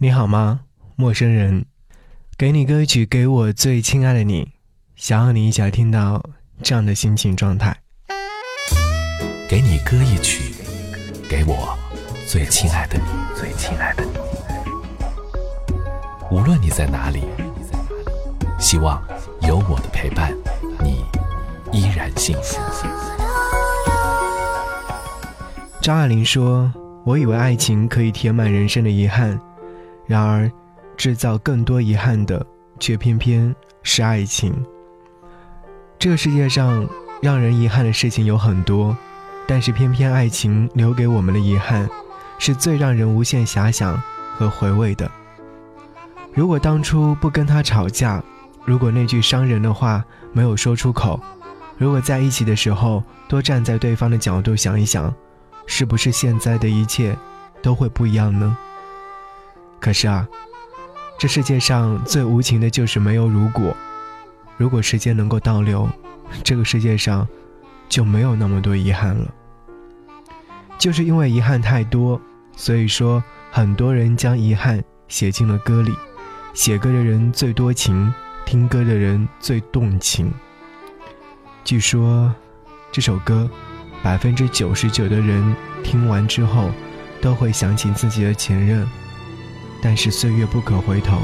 你好吗，陌生人？给你歌曲，给我最亲爱的你，想要你一起来听到这样的心情状态。给你歌一曲，给我最亲爱的你，最亲爱的你。无论你在哪里，希望有我的陪伴，你依然幸福。张爱玲说：“我以为爱情可以填满人生的遗憾。”然而，制造更多遗憾的，却偏偏是爱情。这个世界上让人遗憾的事情有很多，但是偏偏爱情留给我们的遗憾，是最让人无限遐想和回味的。如果当初不跟他吵架，如果那句伤人的话没有说出口，如果在一起的时候多站在对方的角度想一想，是不是现在的一切都会不一样呢？可是啊，这世界上最无情的就是没有如果。如果时间能够倒流，这个世界上就没有那么多遗憾了。就是因为遗憾太多，所以说很多人将遗憾写进了歌里。写歌的人最多情，听歌的人最动情。据说这首歌，百分之九十九的人听完之后，都会想起自己的前任。但是岁月不可回头，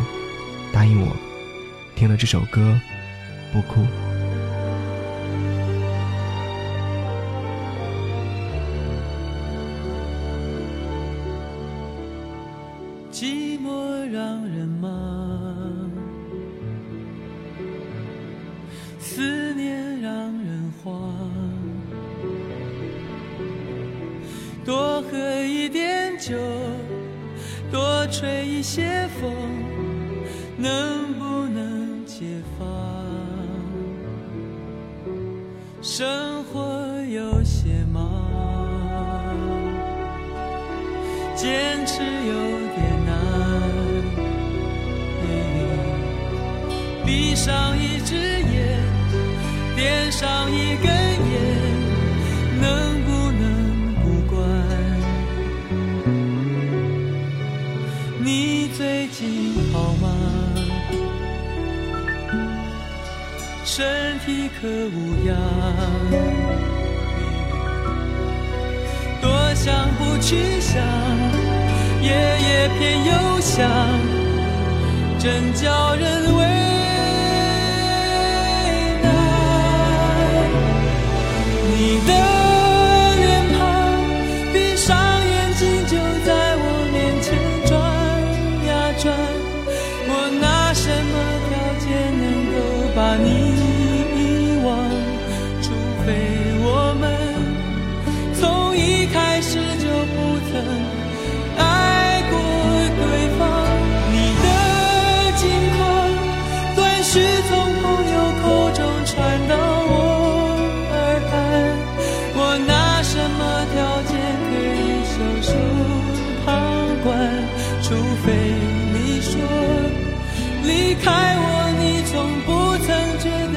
答应我，听了这首歌，不哭。寂寞让人忙，思念让人慌，多喝一点酒。多吹一些风，能不能解放？生活有些忙，坚持有点难。闭上一只眼，点上一根烟，能。好吗身体可无恙？多想不去想，夜夜偏又想，真叫人为难。你的除非你说离开我，你从不曾觉得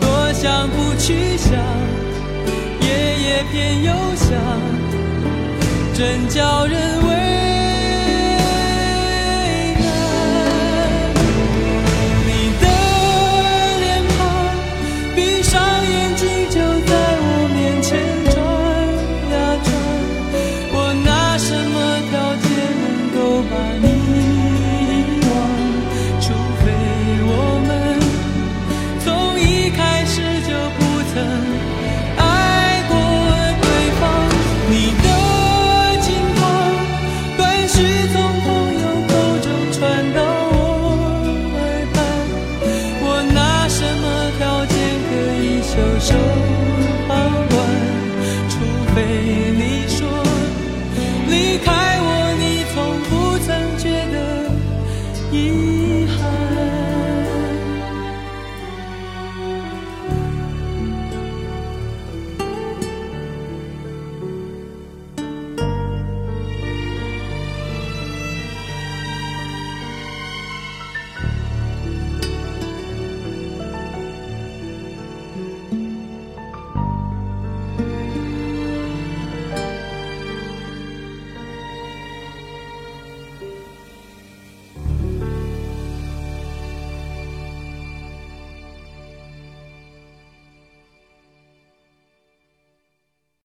多想不去想，夜夜偏又想，真叫人为。